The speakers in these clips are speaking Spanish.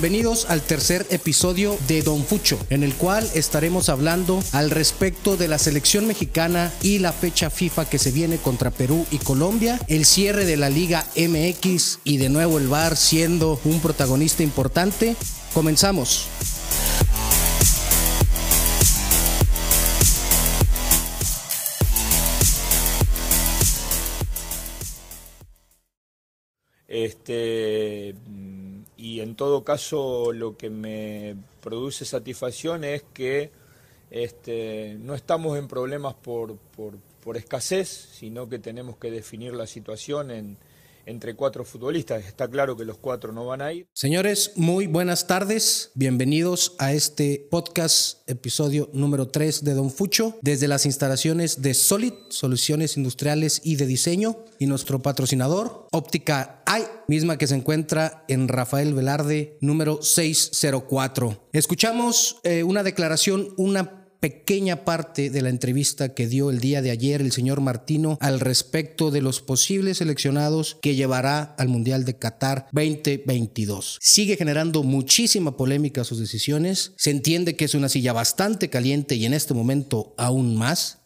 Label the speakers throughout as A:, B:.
A: Bienvenidos al tercer episodio de Don Fucho, en el cual estaremos hablando al respecto de la selección mexicana y la fecha FIFA que se viene contra Perú y Colombia, el cierre de la Liga MX y de nuevo el VAR siendo un protagonista importante. Comenzamos.
B: Este, y en todo caso lo que me produce satisfacción es que este, no estamos en problemas por, por, por escasez, sino que tenemos que definir la situación en, entre cuatro futbolistas. Está claro que los cuatro no van a ir.
A: Señores, muy buenas tardes. Bienvenidos a este podcast, episodio número 3 de Don Fucho, desde las instalaciones de Solid, Soluciones Industriales y de Diseño, y nuestro patrocinador, Óptica AI, misma que se encuentra en Rafael Velarde, número 604. Escuchamos eh, una declaración, una pequeña parte de la entrevista que dio el día de ayer el señor Martino al respecto de los posibles seleccionados que llevará al Mundial de Qatar 2022. Sigue generando muchísima polémica sus decisiones. Se entiende que es una silla bastante caliente y en este momento aún más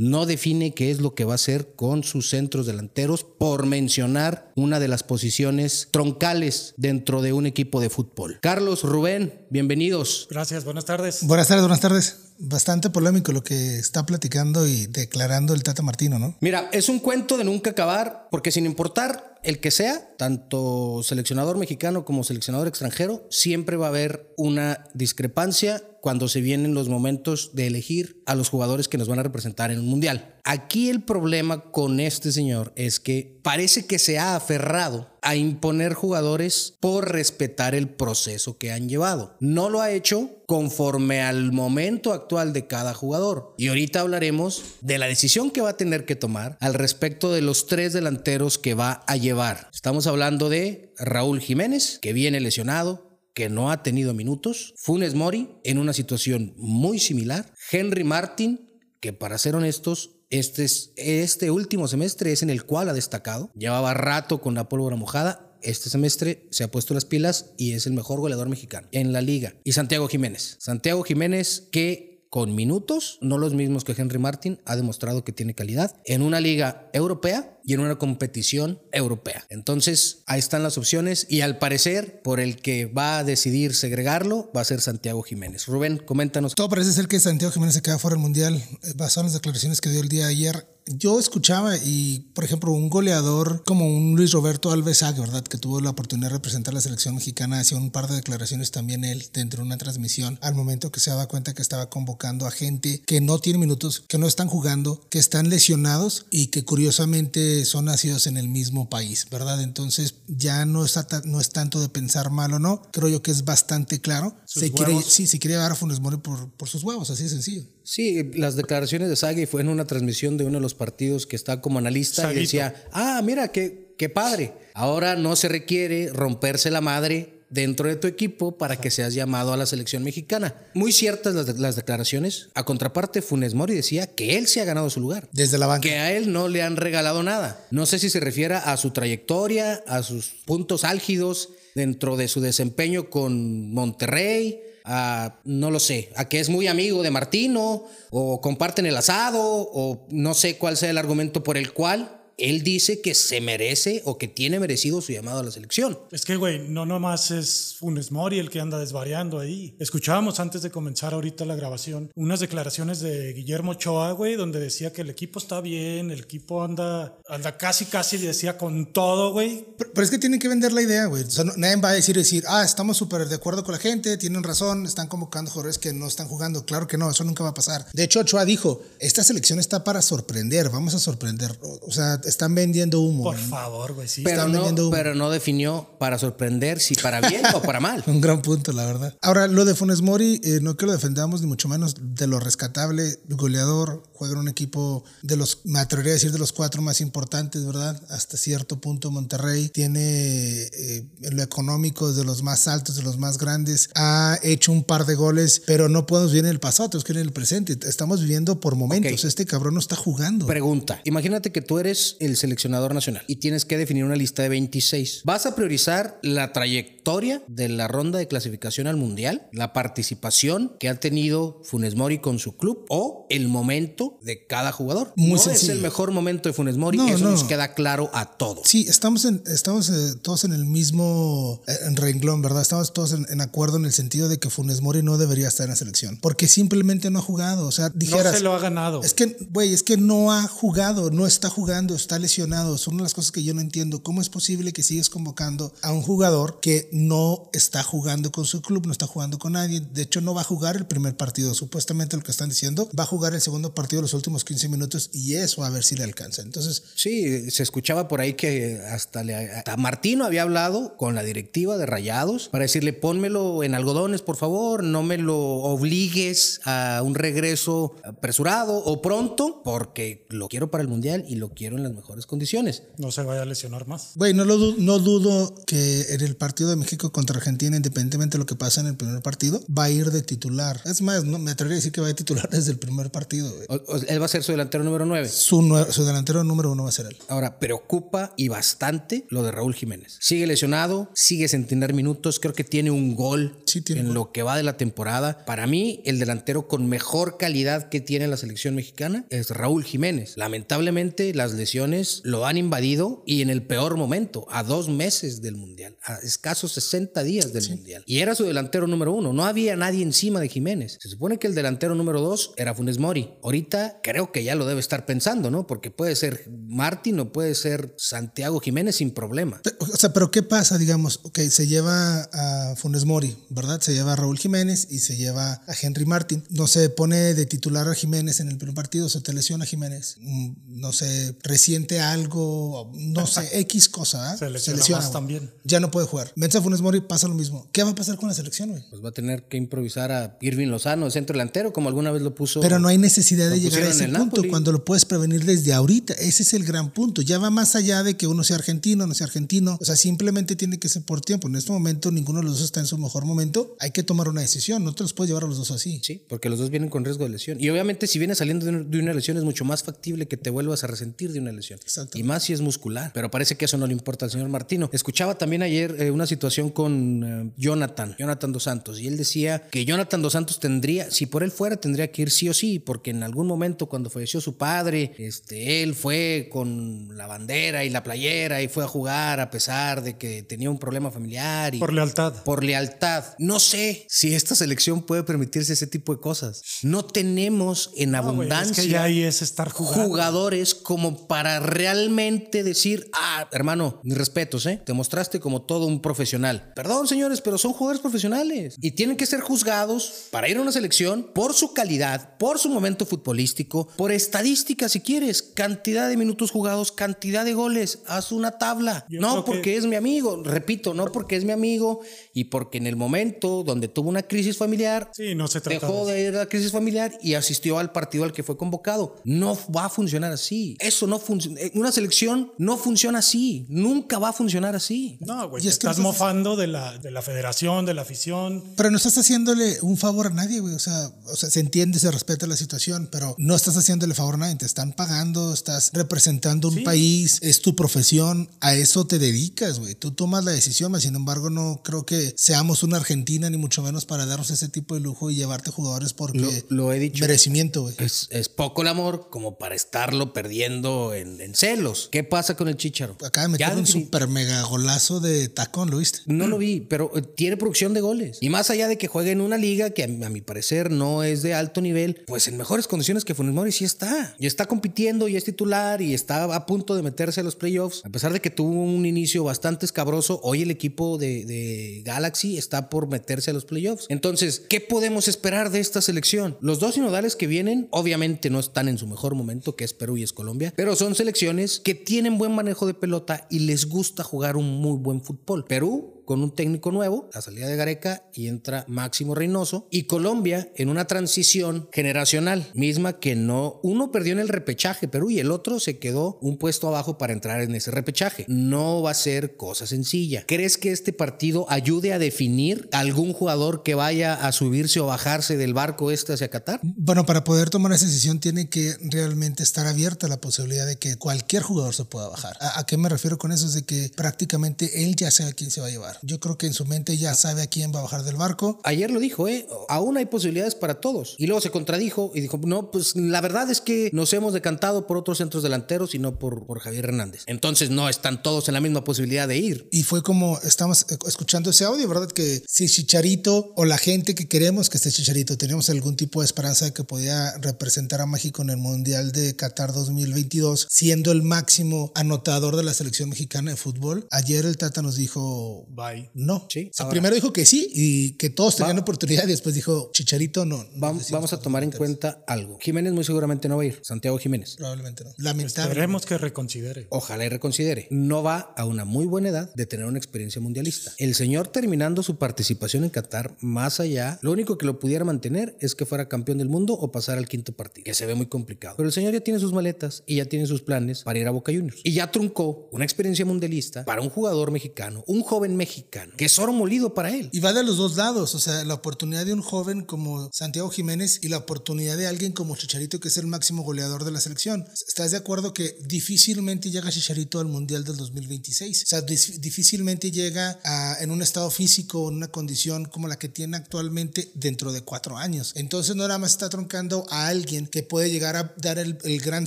A: no define qué es lo que va a hacer con sus centros delanteros, por mencionar una de las posiciones troncales dentro de un equipo de fútbol. Carlos, Rubén, bienvenidos.
C: Gracias, buenas tardes.
D: Buenas tardes, buenas tardes. Bastante polémico lo que está platicando y declarando el Tata Martino, ¿no?
A: Mira, es un cuento de nunca acabar, porque sin importar el que sea, tanto seleccionador mexicano como seleccionador extranjero, siempre va a haber una discrepancia cuando se vienen los momentos de elegir a los jugadores que nos van a representar en un mundial. Aquí el problema con este señor es que parece que se ha aferrado a imponer jugadores por respetar el proceso que han llevado. No lo ha hecho conforme al momento actual de cada jugador. Y ahorita hablaremos de la decisión que va a tener que tomar al respecto de los tres delanteros que va a llevar. Estamos hablando de Raúl Jiménez, que viene lesionado, que no ha tenido minutos, Funes Mori en una situación muy similar, Henry Martin, que para ser honestos, este, es, este último semestre es en el cual ha destacado, llevaba rato con la pólvora mojada, este semestre se ha puesto las pilas y es el mejor goleador mexicano en la liga. Y Santiago Jiménez. Santiago Jiménez que con minutos, no los mismos que Henry Martin, ha demostrado que tiene calidad en una liga europea y en una competición europea. Entonces, ahí están las opciones y al parecer, por el que va a decidir segregarlo, va a ser Santiago Jiménez. Rubén, coméntanos.
D: Todo parece ser que Santiago Jiménez se queda fuera del Mundial, eh, basado en las declaraciones que dio el día de ayer yo escuchaba y, por ejemplo, un goleador como un Luis Roberto Alves ¿verdad? Que tuvo la oportunidad de representar a la selección mexicana, hacía un par de declaraciones también él dentro de una transmisión al momento que se daba cuenta que estaba convocando a gente que no tiene minutos, que no están jugando, que están lesionados y que curiosamente son nacidos en el mismo país, ¿verdad? Entonces ya no, está, no es tanto de pensar mal o no, creo yo que es bastante claro. Se quiere, sí, se quiere llevar a Funes Mori por, por sus huevos, así de sencillo.
A: Sí, las declaraciones de Sagui fue en una transmisión de uno de los partidos que está como analista y decía, ah, mira, qué, qué padre. Ahora no se requiere romperse la madre dentro de tu equipo para que seas llamado a la selección mexicana. Muy ciertas las, las, declaraciones. A contraparte, Funes Mori decía que él se ha ganado su lugar.
D: Desde la banca.
A: Que a él no le han regalado nada. No sé si se refiere a su trayectoria, a sus puntos álgidos dentro de su desempeño con Monterrey a, no lo sé, a que es muy amigo de Martino, o comparten el asado, o no sé cuál sea el argumento por el cual él dice que se merece o que tiene merecido su llamado a la selección.
C: Es que, güey, no nomás es Funes Mori el que anda desvariando ahí. Escuchábamos antes de comenzar ahorita la grabación unas declaraciones de Guillermo Choa, güey, donde decía que el equipo está bien, el equipo anda, anda casi, casi, decía con todo, güey.
D: Pero, pero, es que tienen que vender la idea, güey. O sea, nadie va a decir, decir, ah, estamos súper de acuerdo con la gente, tienen razón, están convocando jugadores que no están jugando. Claro que no, eso nunca va a pasar. De hecho, Choa dijo, esta selección está para sorprender, vamos a sorprender. O sea, están vendiendo humo.
C: Por favor, güey, sí.
A: Pero no, pero no definió para sorprender si para bien o para mal.
D: Un gran punto, la verdad. Ahora, lo de Funes Mori, eh, no que lo defendamos ni mucho menos de lo rescatable, goleador, juega en un equipo de los, me atrevería a decir, de los cuatro más importantes, ¿verdad? Hasta cierto punto Monterrey tiene eh, lo económico de los más altos, de los más grandes, ha hecho un par de goles, pero no podemos vivir en el pasado, tenemos que ir en el presente. Estamos viviendo por momentos. Okay. Este cabrón no está jugando.
A: Pregunta, imagínate que tú eres el seleccionador nacional y tienes que definir una lista de 26. Vas a priorizar la trayectoria de la ronda de clasificación al mundial, la participación que ha tenido Funes Mori con su club o el momento de cada jugador.
D: Muy
A: no
D: sencillo.
A: es el mejor momento de Funes Mori,
D: No,
A: eso
D: no.
A: nos queda claro a todos.
D: Sí, estamos, en, estamos eh, todos en el mismo eh, en renglón, ¿verdad? Estamos todos en, en acuerdo en el sentido de que Funes Mori no debería estar en la selección. Porque simplemente no ha jugado. O sea, dijeras.
C: no se lo ha ganado.
D: Es que, güey, es que no ha jugado, no está jugando, está lesionado. Son una de las cosas que yo no entiendo. ¿Cómo es posible que sigues convocando a un jugador que no está jugando con su club, no está jugando con nadie? De hecho, no va a jugar el primer partido. Supuestamente lo que están diciendo, va a jugar el segundo partido los últimos 15 minutos y eso a ver si le alcanza. Entonces,
A: Sí, se escuchaba por ahí que hasta, le, Martino había hablado con la directiva de Rayados para decirle pónmelo en algodones, por favor, no me lo obligues a un regreso apresurado o pronto, porque lo quiero para el Mundial y lo quiero en las mejores condiciones.
C: No se vaya a lesionar más.
D: Güey, no, lo no dudo que en el partido de México contra Argentina, independientemente de lo que pasa en el primer partido, va a ir de titular. Es más, no, me atrevería a decir que va de titular desde el primer partido. güey.
A: O- o- él va a ser su delantero número 9.
D: Su, su delantero número uno va a ser él.
A: Ahora, preocupa y bastante lo de Raúl Jiménez. Sigue lesionado, sigue sin tener minutos, creo que tiene un gol
D: Sí, tiene
A: en
D: gol.
A: lo que va de la temporada. Para mí, el delantero con mejor calidad que tiene la selección mexicana es Raúl Jiménez. Lamentablemente, las lesiones lo han invadido y en el peor momento, a dos meses del Mundial, a escasos 60 días del Mundial. Y era su delantero número uno, no había nadie encima de Jiménez. Se supone que el delantero número dos era Funes Mori. Ahorita creo que ya lo debe estar pensando, ¿no? Porque puede ser Martín o puede ser Santiago Jiménez sin problema.
D: O sea, pero ¿qué pasa? Digamos, ok, se lleva a Funes Mori, ¿verdad? Se lleva a Raúl Jiménez y se lleva a Henry Martin. No se pone de titular a Jiménez en el primer partido, se te lesiona Jiménez. Mm, No sé, resiente algo, no sé, X cosa, ¿ah?
C: Se lesiona más también.
D: Ya no puede jugar. Vence a Funes Mori, pasa lo mismo. ¿Qué va a pasar con la selección, güey?
A: Pues va a tener que improvisar a Irving Lozano, de centro delantero, como alguna vez lo puso.
D: Pero no hay necesidad de llegar a ese punto
A: Napoli.
D: cuando lo puedes prevenir desde ahorita. Ese es el gran punto. Ya va más allá de que uno sea argentino, no sea argentino. O sea, simplemente tiene que ser por tiempo. En este momento ninguno de los dos está en su mejor momento. Hay que tomar una decisión. No te los puedes llevar a los dos así.
A: Sí, porque los dos vienen con riesgo de lesión. Y obviamente si vienes saliendo de una lesión es mucho más factible que te vuelvas a resentir de una lesión.
D: Exacto.
A: Y más si es muscular. Pero parece que eso no le importa al señor Martino. Escuchaba también ayer eh, una situación con eh, Jonathan, Jonathan Dos Santos. Y él decía que Jonathan Dos Santos tendría, si por él fuera, tendría que ir sí o sí, porque en algún momento cuando falleció su padre, este, él fue con la bandera y la playera y fue a jugar a pesar de que tenía un problema familiar. Y,
C: Por lealtad.
A: por lealtad. No sé si esta selección puede permitirse ese tipo de cosas. No tenemos en
C: No,
A: abundancia
C: es que ya ahí es estar jugando.
A: jugadores como para realmente decir, ah, hermano, mis respetos, ¿eh? Te mostraste como todo un profesional. Perdón, señores, pero son jugadores profesionales y tienen que ser juzgados para ir a una selección por su calidad, por su momento futbolístico, por estadísticas si quieres, cantidad de minutos jugados, cantidad de goles, haz una tabla.
C: Yo
A: no
C: creo que-
A: porque es mi amigo, repito, no porque es mi amigo y porque en el momento donde tuvo una crisis familiar,
C: Sí, no se
A: dejó
C: de
A: de ir a la crisis familiar y asistió al partido al que fue convocado. No va a funcionar así. Eso no funciona. Una selección no funciona así. Nunca va a funcionar así.
C: No, güey,
D: es que
C: estás
D: no estás-
C: mofando de la, de la federación, de la afición.
D: Pero no estás haciéndole un favor a nadie, güey. O sea, o sea, se entiende, se respeta la situación, pero no estás haciéndole favor a nadie. Te están pagando, estás representando un
C: Sí.
D: país, es tu profesión, a eso te dedicas, güey. Tú tomas la decisión, sin embargo, no creo que seamos una Argentina, ni mucho menos para darnos ese tipo de lujo y llevarte jugadores porque
A: Lo- lo he dicho.
D: merecimiento, güey.
A: Es, es poco el amor como para estarlo perdiendo en, en celos. ¿Qué pasa con el Chicharo?
D: Acaba de meter
A: Ya
D: un super mega golazo de tacón, ¿lo viste?
A: No lo vi, pero eh, tiene producción de goles. Y más allá de que juegue en una liga que a, mi- a mi parecer no es de alto nivel, pues en mejores condiciones que Funes Mori sí está. Y está compitiendo y es titular y está a punto de meterse a los playoffs. A pesar de que tuvo un inicio bastante escabroso, hoy el equipo de, de Galaxy está por meterse a los playoffs. Entonces, ¿qué podemos esperar de esta selección? Los dos sinodales que vienen, obviamente no están en su mejor momento, que es Perú y es Colombia, pero son selecciones que tienen buen manejo de pelota y les gusta jugar un muy buen fútbol. Perú con un técnico nuevo, la salida de Gareca y entra Máximo Reynoso. Y Colombia en una transición generacional, misma que no, uno perdió en el repechaje Perú y el otro se quedó un puesto abajo para entrar en ese repechaje. No va a ser cosa sencilla. ¿Crees que este partido ayude a definir algún jugador que vaya a subirse o bajarse del barco este hacia Qatar?
D: Bueno, para poder tomar esa decisión tiene que realmente estar abierta la posibilidad de que cualquier jugador se pueda bajar. ¿A, qué me refiero con eso? Es de que prácticamente él ya sabe a quién se va a llevar. Yo creo que en su mente ya sabe a quién va a bajar del barco.
A: Ayer lo dijo, ¿eh? Aún hay posibilidades para todos. Y luego se contradijo y dijo, no, pues la verdad es que nos hemos decantado por otros centros delanteros y no por, por Javier Hernández. Entonces no están todos en la misma posibilidad de ir.
D: Y fue como estamos escuchando ese audio, ¿verdad? Que si Chicharito o la gente que queremos que esté Chicharito, teníamos algún tipo de esperanza de que podía representar a México en el Mundial de Qatar 2022, siendo el máximo anotador de la selección mexicana de fútbol. Ayer el Tata nos dijo, No. Sí. primero dijo que sí y que todos tenían oportunidad y después dijo, Chicharito no.
A: vamos, vamos a tomar en cuenta algo. Jiménez muy seguramente no va a ir. Santiago Jiménez.
D: Probablemente no.
C: Lamentable. Esperemos que reconsidere.
A: Ojalá y reconsidere. No va a una muy buena edad de tener una experiencia mundialista. El señor terminando su participación en Qatar, más allá, lo único que lo pudiera mantener es que fuera campeón del mundo o pasar al quinto partido, que se ve muy complicado. Pero el señor ya tiene sus maletas y ya tiene sus planes para ir a Boca Juniors. Y ya truncó una experiencia mundialista para un jugador mexicano, un joven mexicano, que es oro molido para él.
D: Y va de los dos lados, o sea, la oportunidad de un joven como Santiago Jiménez y la oportunidad de alguien como Chicharito, que es el máximo goleador de la selección. ¿Estás de acuerdo que difícilmente llega Chicharito al Mundial del 2026? O sea, difícilmente llega a, en un estado físico, en una condición como la que tiene actualmente dentro de cuatro años. Entonces no nada más está troncando a alguien que puede llegar a dar el, gran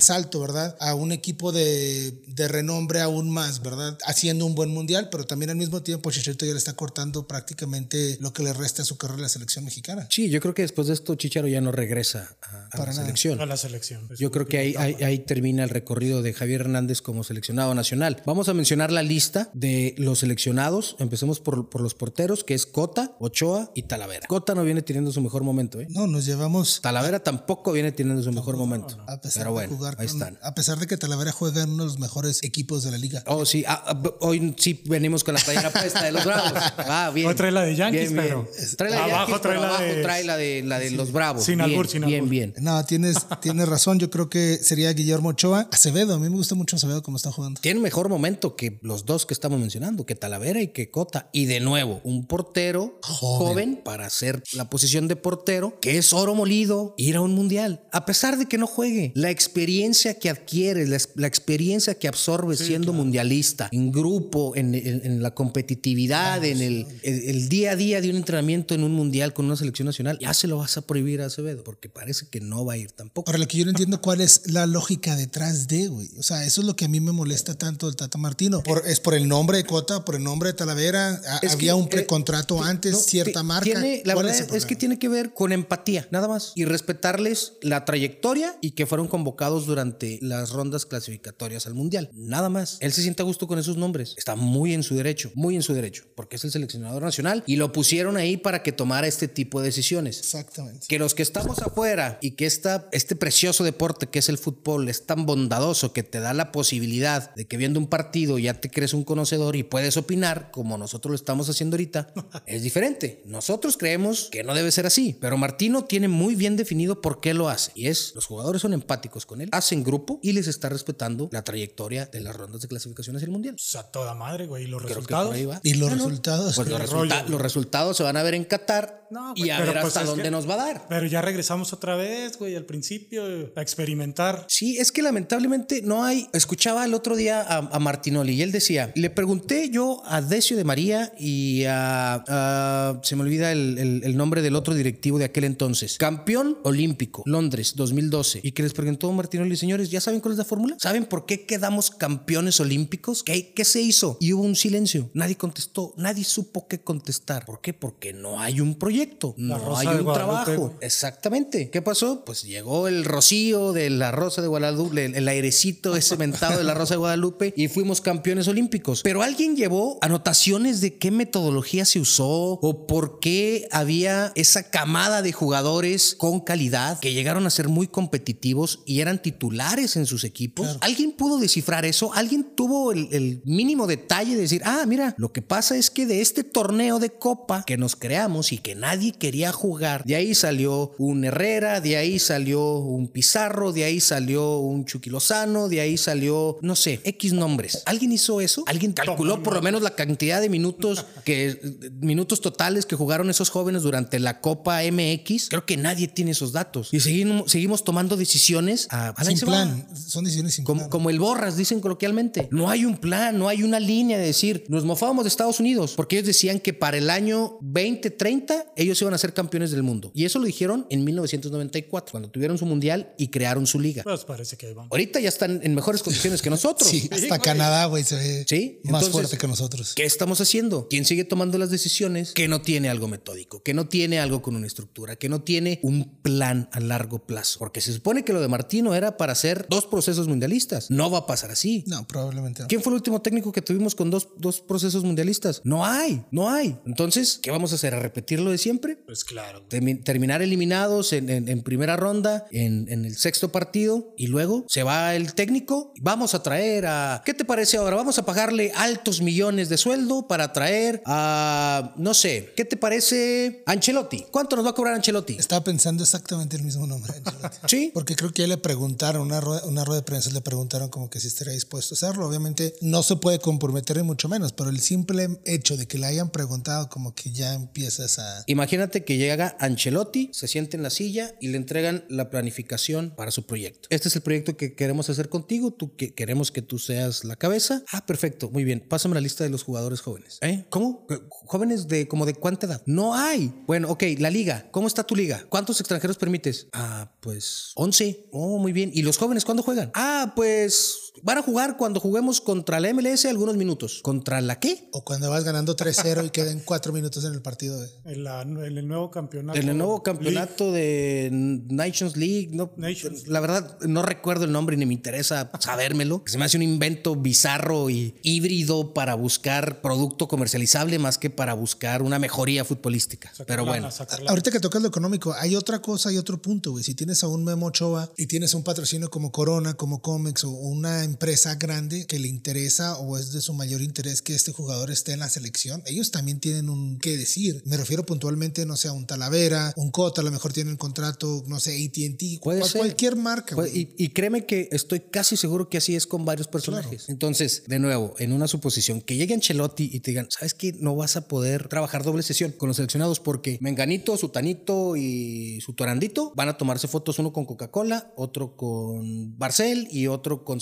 D: salto, ¿verdad? A un equipo de, de, renombre aún más, ¿verdad? Haciendo un buen mundial, pero también al mismo tiempo Chicharito ya le está cortando prácticamente lo que le resta a su carrera en la selección mexicana.
A: Sí, yo creo que después de esto Chicharo ya no regresa a, la selección.
C: A la selección.
A: Yo creo que ahí, ahí, termina el recorrido de Javier Hernández como seleccionado nacional. Vamos a mencionar la lista de los seleccionados. Empecemos por, por los porteros, que es Cota, Ochoa y Talavera. Cota no viene teniendo su mejor momento, ¿eh?
D: No, nos llevamos.
A: Talavera tampoco viene teniendo su mejor momento. A pesar Pero bueno, de jugar ahí están.
D: A pesar de que Talavera juega en uno de los mejores equipos de la liga.
A: Oh, sí. Ah, ah, hoy sí venimos con la playera puesta de los Bravos. Ah, bien.
C: Hoy trae la de Yankees, pero.
A: Trae la de abajo trae la de... trae la de, la de los Bravos. Sin albur, sin albur. Bien, bien.
D: No, tienes, tienes razón. Yo creo que sería Guillermo Ochoa. Acevedo, a mí me gusta mucho Acevedo como está jugando.
A: Tiene mejor momento que los dos que estamos mencionando, que Talavera y que Cota. Y de nuevo, un portero joven, para hacer la posición de portero, que es oro molido, ir a un mundial. A pesar de que no juegue, la experiencia que adquiere, la, experiencia que absorbe siendo mundialista, en grupo, en, la competitividad, en el, el, día a día de un entrenamiento en un mundial con una selección nacional, ya se lo vas a prohibir a Acevedo, porque parece que no va a ir tampoco.
D: Ahora, lo que yo no entiendo cuál es la lógica detrás de, güey. O sea, eso es lo que a mí me molesta tanto del Tata Martino. es por el nombre de Cota, por el nombre de Talavera. había un eh, precontrato antes, cierta marca.
A: la verdad es, que tiene que ver con empatía, nada más. Y respetarles la trayectoria y que fueron convocados durante las rondas clasificatorias al Mundial. Nada más. Él se siente a gusto con esos nombres. Está muy en su derecho, muy en su derecho, porque es el seleccionador nacional y lo pusieron ahí para que tomara este tipo de decisiones.
D: Exactamente.
A: Que los que estamos afuera y que esta, este precioso deporte que es el fútbol es tan bondadoso que te da la posibilidad de que viendo un partido ya te crees un conocedor y puedes opinar como nosotros lo estamos haciendo ahorita, es diferente. Nosotros creemos que no debe ser así, pero Martino tiene muy bien definido por qué lo hace y es los jugadores son empáticos con él, hacen grupo y les está respetando la trayectoria de las rondas de clasificación hacia el mundial. O
C: sea, toda madre, güey, y los resultados.
D: Y los resultados.
A: Pues los, resultados se van a ver en Qatar y a ver pues hasta dónde nos va a dar.
C: Pero ya regresamos otra vez, güey, al principio a experimentar.
A: Sí, es que lamentablemente no hay. Escuchaba el otro día a, Martinoli y él decía: Le pregunté yo a Decio de María y a. se me olvida el, el, nombre del otro directivo de aquel entonces. Campeón olímpico, Londres, 2012. Y que les preguntó Martinoli, señores, ¿ya saben cuál es la fórmula? ¿Saben por qué quedamos campeones olímpicos? ¿Qué, ¿Qué se hizo? Y hubo un silencio. Nadie contestó. Nadie supo qué contestar. ¿Por qué? Porque no hay un proyecto proyecto, no
C: Rosa
A: hay
C: de
A: un
C: Guadalupe,
A: trabajo. Exactamente. ¿Qué pasó? Pues llegó el rocío de la Rosa de Guadalupe, el, el airecito ese mentado de la Rosa de Guadalupe y fuimos campeones olímpicos. Pero alguien llevó anotaciones de qué metodología se usó o por qué había esa camada de jugadores con calidad que llegaron a ser muy competitivos y eran titulares en sus equipos. ¿Alguien pudo descifrar eso? ¿Alguien tuvo el, el mínimo detalle de decir, ah, mira, lo que pasa es que de este torneo de copa que nos creamos y que nadie quería jugar, de ahí salió un Herrera, de ahí salió un Pizarro, de ahí salió un Chucky Lozano, de ahí salió, no sé, X nombres. ¿Alguien hizo eso? ¿Alguien calculó por lo menos la cantidad de minutos que minutos totales que jugaron esos jóvenes durante la Copa MX? Creo que nadie tiene esos datos. Y seguimos, seguimos tomando decisiones a, a
D: Sin
A: va.
D: plan. Son decisiones sin
A: Como,
D: plan.
A: como el borras, dicen coloquialmente. No hay un plan, no hay una línea de decir, nos mofábamos de Estados Unidos, porque ellos decían que para el año 2030 ellos iban a ser campeones del mundo. Y eso lo dijeron en 1994, cuando tuvieron su mundial y crearon su liga.
C: Pues parece que ahí van.
A: Ahorita ya están en mejores condiciones que nosotros.
D: Sí, hasta Canadá, güey, se ve
A: Sí,
D: más
A: entonces,
D: fuerte que nosotros.
A: ¿Qué estamos haciendo? ¿Quién sigue tomando las decisiones que no tiene algo metódico, que no tiene algo con una estructura, que no tiene un plan a largo plazo? Porque se supone que lo de Martino era para hacer dos procesos mundialistas. No va a pasar así.
D: No, probablemente no.
A: ¿Quién fue el último técnico que tuvimos con dos, dos procesos mundialistas? No hay, no hay. Entonces, ¿qué vamos a hacer? ¿A repetir lo de siempre?
C: Pues claro.
A: Termi- terminar eliminados en, en- en primera ronda, en, en el sexto partido, y luego se va el técnico. Vamos a traer a. ¿Qué te parece ahora? Vamos a pagarle altos millones de sueldo para traer a. No sé, ¿qué te parece Ancelotti? ¿Cuánto nos va a cobrar Ancelotti?
D: Estaba pensando exactamente el mismo nombre. Ancelotti.
A: Sí.
D: Porque creo que ya le preguntaron, una rueda, una rueda de prensa le preguntaron como que si estaría dispuesto a hacerlo. Obviamente no se puede comprometer ni mucho menos, pero el simple hecho de que le hayan preguntado como que ya empiezas a...
A: Imagínate que llega Ancelotti, se siente en la silla y le entregan la planificación para su proyecto. Este es el proyecto que queremos hacer contigo, tú que queremos que tú seas la cabeza. Ah, perfecto, muy bien. Pásame la lista de los jugadores jóvenes. ¿Eh? ¿Cómo? ¿Jóvenes de como de cuánta edad? No hay. Bueno, ok, la liga. ¿Cómo está tu liga? ¿Cuántos extranjeros permites? Ah, pues 11. Oh, muy bien. ¿Y los jóvenes cuándo juegan? Ah, pues van a jugar cuando juguemos contra la MLS algunos minutos. ¿Contra la qué?
D: O cuando vas ganando 3-0 y queden 4 minutos en el partido.
C: En, la- en el nuevo campeonato.
A: En el nuevo
C: League.
A: campeonato de Nations League, no,
C: Nations
A: la verdad no recuerdo el nombre ni me interesa sabérmelo. Se me hace un invento bizarro y híbrido para buscar producto comercializable más que para buscar una mejoría futbolística.
C: Sacar
A: Pero
C: lana,
A: bueno.
D: Ahorita que tocas lo económico, hay otra cosa y otro punto, güey. Si tienes a un Memo Ochoa y tienes un patrocinio como Corona, como Comex o una empresa grande que le interesa o es de su mayor interés que este jugador esté en la selección, ellos también tienen un qué decir. Me refiero puntualmente, no sé, a un Talavera, un Cota, a lo mejor tienen contrato, no sé, AT&T, cual- cualquier marca,
A: y, y créeme que estoy casi seguro que así es con varios personajes. Entonces, de nuevo, en una suposición, que llegue Ancelotti y te digan, ¿sabes qué? No vas a poder trabajar doble sesión con los seleccionados porque Menganito, Sutanito y su Torandito van a tomarse fotos uno con Coca-Cola, otro con Barcel y otro con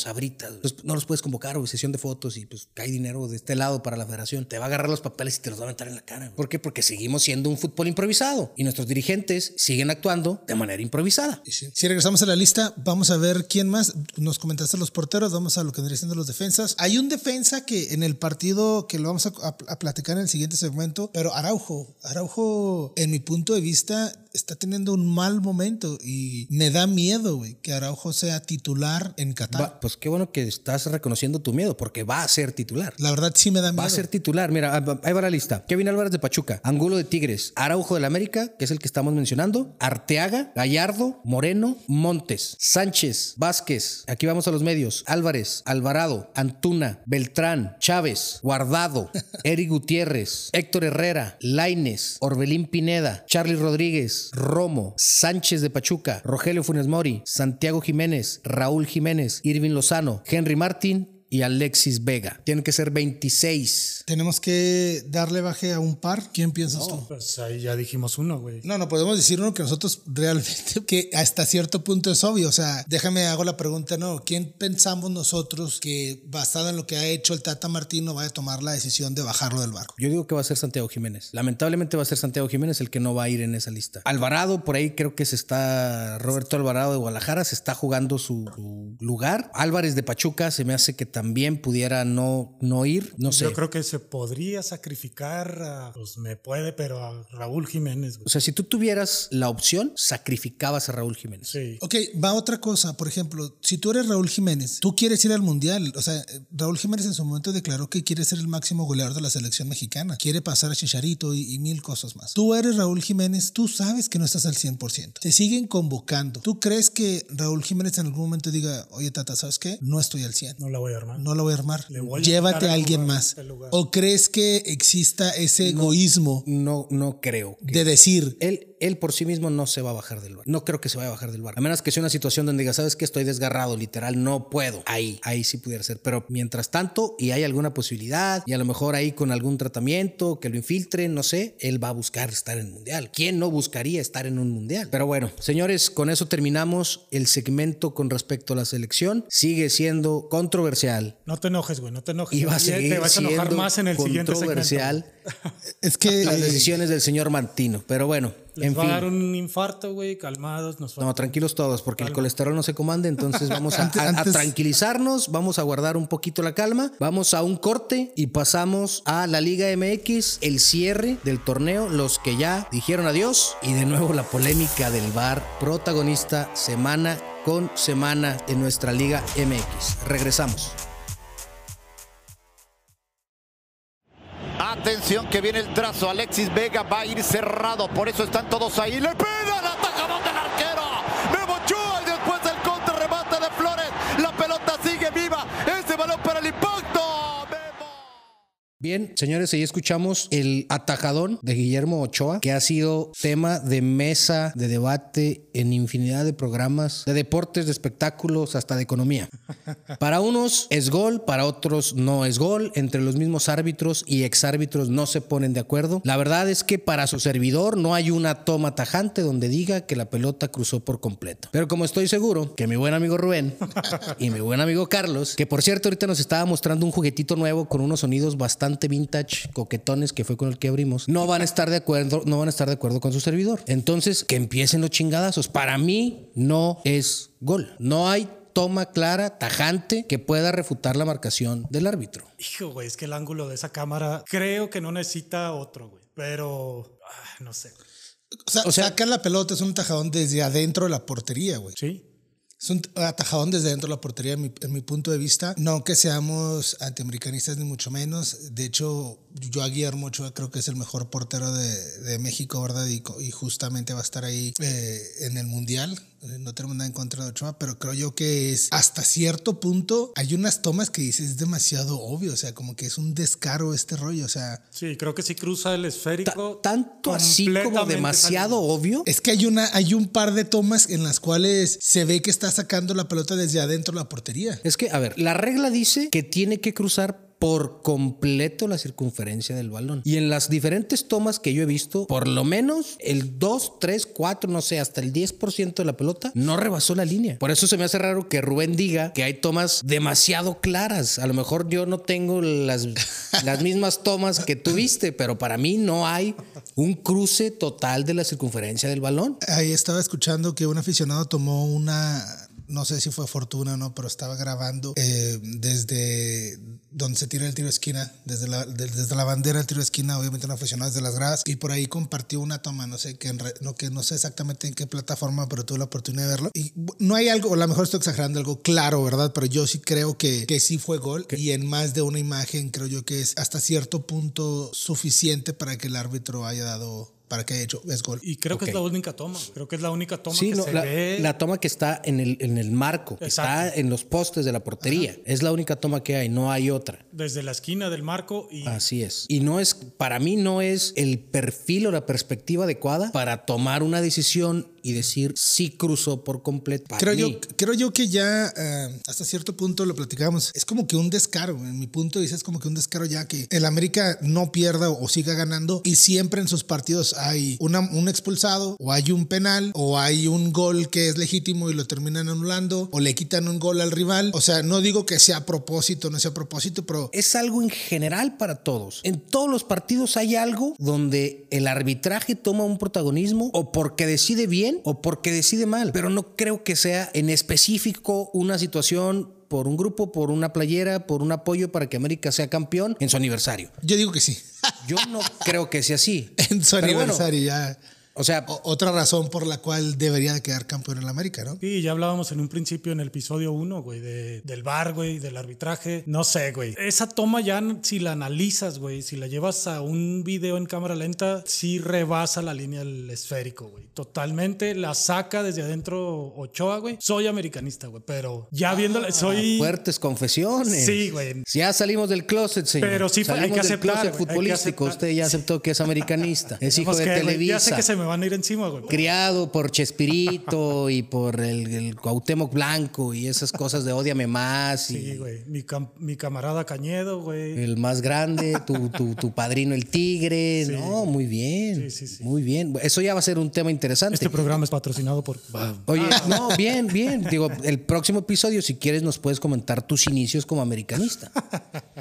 A: Pues no los puedes convocar o sesión de fotos y pues cae dinero de este lado para la federación. Te va a agarrar los papeles y te los va a aventar en la cara. ¿Por qué? Porque seguimos siendo un fútbol improvisado y nuestros dirigentes siguen actuando de manera improvisada.
D: Si regresamos a la lista, vamos a ver quién más. Nos comentaste los porteros, vamos a lo que vendría siendo los defensas. Hay un defensa que en el partido que lo vamos a- a platicar en el siguiente segmento, pero Araujo, Araujo, en mi punto de vista, está teniendo un mal momento y me da miedo, güey, que Araujo sea titular en Qatar.
A: Va- pues qué bueno que estás reconociendo tu miedo, porque va a ser titular.
D: La verdad sí me da miedo.
A: Va a ser titular. Mira, ah, ahí va la lista. Kevin Álvarez de Pachuca, Angulo de Tigres, Araujo del América, que es el que estamos mencionando, Arteaga, Gallardo, Moreno, Montes, Sánchez, Vázquez. Aquí vamos a los medios. Álvarez, Alvarado, Antuna, Beltrán, Chávez, Guardado, Eric Gutiérrez, Héctor Herrera, Laines, Orbelín Pineda, Charlie Rodríguez, Romo, Sánchez de Pachuca, Rogelio Funes Mori, Santiago Jiménez, Raúl Jiménez, Irving Lozano, Henry Martín y Alexis Vega. Tienen que ser 26.
D: Tenemos que darle baje a un par. ¿Quién piensas tú?
C: Pues ahí ya dijimos uno, güey.
D: No, no podemos decir uno que nosotros realmente, que hasta cierto punto es obvio. O sea, déjame hago la pregunta, ¿no? ¿Quién pensamos nosotros que basado en lo que ha hecho el Tata Martino vaya a tomar la decisión de bajarlo del barco?
A: Yo digo que va a ser Santiago Jiménez. Lamentablemente va a ser Santiago Jiménez el que no va a ir en esa lista. Alvarado, por ahí creo que se está, Roberto Alvarado de Guadalajara se está jugando su, su lugar. Álvarez de Pachuca se me hace que también pudiera no, no ir. No sé.
C: Yo creo que se podría sacrificar, a, pues me puede, pero a Raúl Jiménez.
A: O sea, si tú tuvieras la opción, sacrificabas a Raúl Jiménez.
C: Sí.
D: Ok, va otra cosa. Por ejemplo, si tú eres Raúl Jiménez, tú quieres ir al Mundial. O sea, Raúl Jiménez en su momento declaró que quiere ser el máximo goleador de la selección mexicana. Quiere pasar a Chicharito y, y mil cosas más. Tú eres Raúl Jiménez, tú sabes que no estás al 100%. Te siguen convocando. ¿Tú crees que Raúl Jiménez en algún momento diga, oye, Tata, ¿sabes qué? No estoy al 100.
C: No la voy a armar.
D: No lo voy a armar.
C: Le voy a
D: Llévate a alguien más.
C: lugar.
D: ¿O crees que exista ese egoísmo
A: No, no creo. que-
D: de decir,
A: Él, él por sí mismo no se va a bajar del bar. No creo que se vaya a bajar del bar. A menos que sea una situación donde diga, sabes que estoy desgarrado, literal, no puedo. Ahí, ahí sí pudiera ser. Pero mientras tanto, y hay alguna posibilidad, y a lo mejor ahí con algún tratamiento que lo infiltren, no sé, él va a buscar estar en el mundial. ¿Quién no buscaría estar en un mundial? Pero bueno, señores, con eso terminamos el segmento con respecto a la selección. Sigue siendo controversial.
C: No te enojes, güey, no te enojes.
A: Y va a seguir
C: te vas a enojar
A: siendo
C: más en el siguiente segmento.
A: controversial
D: es que...
A: las decisiones del señor Martino. Pero bueno,
C: Les
A: en
C: va
A: fin.
C: a dar un infarto, güey, calmados. Nos
A: No, tranquilos todos, porque el colesterol no se comanda, entonces vamos a, a- tranquilizarnos, vamos a guardar un poquito la calma, vamos a un corte y pasamos a la Liga MX, el cierre del torneo, los que ya dijeron adiós y de nuevo la polémica del bar, protagonista semana con semana en nuestra Liga MX. Regresamos.
E: Atención que viene el trazo. Alexis Vega va a ir cerrado. Por eso están todos ahí. Le pegan. Atajamón del arquero. Memo Ochoa y después el contra de Flores. La pelota sigue viva. Ese balón para el.
A: Bien, señores, ahí escuchamos el atajadón de Guillermo Ochoa, que ha sido tema de mesa, de debate en infinidad de programas, de deportes, de espectáculos, hasta de economía. Para unos es gol, para otros no es gol. Entre los mismos árbitros y exárbitros no se ponen de acuerdo. La verdad es que para su servidor no hay una toma tajante donde diga que la pelota cruzó por completo. Pero como estoy seguro que mi buen amigo Rubén y mi buen amigo Carlos, que por cierto ahorita nos estaba mostrando un juguetito nuevo con unos sonidos bastante vintage, coquetones, que fue con el que abrimos, no van a estar de acuerdo, no van a estar de acuerdo con su servidor. Entonces, que empiecen los chingadazos. Para mí no es gol. No hay toma clara, tajante, que pueda refutar la marcación del árbitro.
C: Hijo, güey, es que el ángulo de esa cámara creo que no necesita otro, güey. Pero, ah, no sé.
D: O sea,
A: O sea-
D: sacan la pelota, es un atajadón desde adentro de la portería, güey.
C: Sí.
D: Es un atajadón desde dentro de la portería, en mi, en mi punto de vista. No que seamos antiamericanistas ni mucho menos. De hecho, yo a Guillermo Ochoa creo que es el mejor portero de, México, ¿verdad? Y justamente va a estar ahí eh, en el Mundial. Eh, No tenemos nada en contra de Ochoa, pero creo yo que es hasta cierto punto. Hay unas tomas que dices es demasiado obvio, o sea, como que es un descaro este rollo, o sea.
C: Sí, creo que sí cruza el
A: Ta-
C: esférico.
A: tanto así como demasiado obvio.
D: Es que hay una, hay un par de tomas en las cuales se ve que está sacando la pelota desde adentro de la portería.
A: Es que, a ver, la regla dice que tiene que cruzar por completo la circunferencia del balón. Y en las diferentes tomas que yo he visto, por lo menos el 2, 3, 4, no sé, hasta el 10% de la pelota no rebasó la línea. Por eso se me hace raro que Rubén diga que hay tomas demasiado claras. A lo mejor yo no tengo las, las mismas tomas que tú viste, pero para mí no hay un cruce total de la circunferencia del balón.
D: Ahí estaba escuchando que un aficionado tomó una, no sé si fue fortuna o no, pero estaba grabando eh, desde donde se tira el tiro de esquina, desde la, de- desde la bandera del tiro de esquina, obviamente un aficionado desde las gradas, y por ahí compartió una toma, no sé, que no, que no sé exactamente en qué plataforma, pero tuve la oportunidad de verlo. Y no hay algo, o a lo mejor estoy exagerando algo claro, ¿verdad? Pero yo sí creo que, que sí fue gol, y en más de una imagen creo yo que es hasta cierto punto suficiente para que el árbitro haya dado, para que haya hecho, es gol.
C: Y creo que es la única toma. Creo que es la única toma
A: Sí,
C: que
A: no,
C: se
A: la,
C: ve.
A: la toma que está en el, en el marco, que está en los postes de la portería. Es la única toma que hay, no hay otra.
C: Desde la esquina del marco y
A: Así es. Y no es, para mí no es el perfil o la perspectiva adecuada para tomar una decisión y decir si cruzó por completo.
D: Creo yo, creo yo que ya eh, hasta cierto punto lo platicábamos. Es como que un descaro. En mi punto de vista es como que un descaro ya que el América no pierda o siga ganando y siempre en sus partidos hay un expulsado o hay un penal o hay un gol que es legítimo y lo terminan anulando o le quitan un gol al rival. O sea, no digo que sea a propósito, no sea a propósito, pero
A: Es algo en general para todos. En todos los partidos hay algo donde el arbitraje toma un protagonismo o porque decide bien o porque decide mal. Pero no creo que sea en específico una situación por un grupo, por una playera, por un apoyo para que América sea campeón en su aniversario.
D: Yo digo que sí.
A: Yo no creo que sea así.
D: en su
A: Pero bueno,
D: aniversario ya.
A: O sea,
D: O- otra razón por la cual debería de quedar campeón en la América, ¿no?
C: Sí, ya hablábamos en un principio en el episodio 1, güey, de, del bar, güey, del arbitraje. No sé, güey. Esa toma ya, si la analizas, güey, si la llevas a un video en cámara lenta, sí rebasa la línea del esférico, güey. Totalmente la saca desde adentro Ochoa, güey. Soy americanista, güey, pero ya viéndola, soy...
A: fuertes confesiones.
C: Sí, güey.
A: Ya salimos del closet, señor.
C: Pero sí, hay
A: salimos
C: que
A: del
C: aceptar,
A: closet
C: güey, hay que
A: futbolístico.
C: aceptar.
A: Usted ya aceptó que es americanista. Es hijo de
C: que, güey, Ya sé
A: Televisa.
C: que se me van a ir encima, güey.
A: Criado por Chespirito y por el, el Cuauhtémoc Blanco y esas cosas de odiame más. Y
C: Sí, güey. Mi, cam- mi camarada Cañedo, güey.
A: El más grande, tu, tu, tu padrino el tigre. No, muy bien.
C: Sí, sí, sí.
A: Muy bien. Eso ya va a ser un tema interesante.
C: Este programa es patrocinado por...
A: Oye, no, bien, bien. Digo, el próximo episodio, si quieres, nos puedes comentar tus inicios como americanista.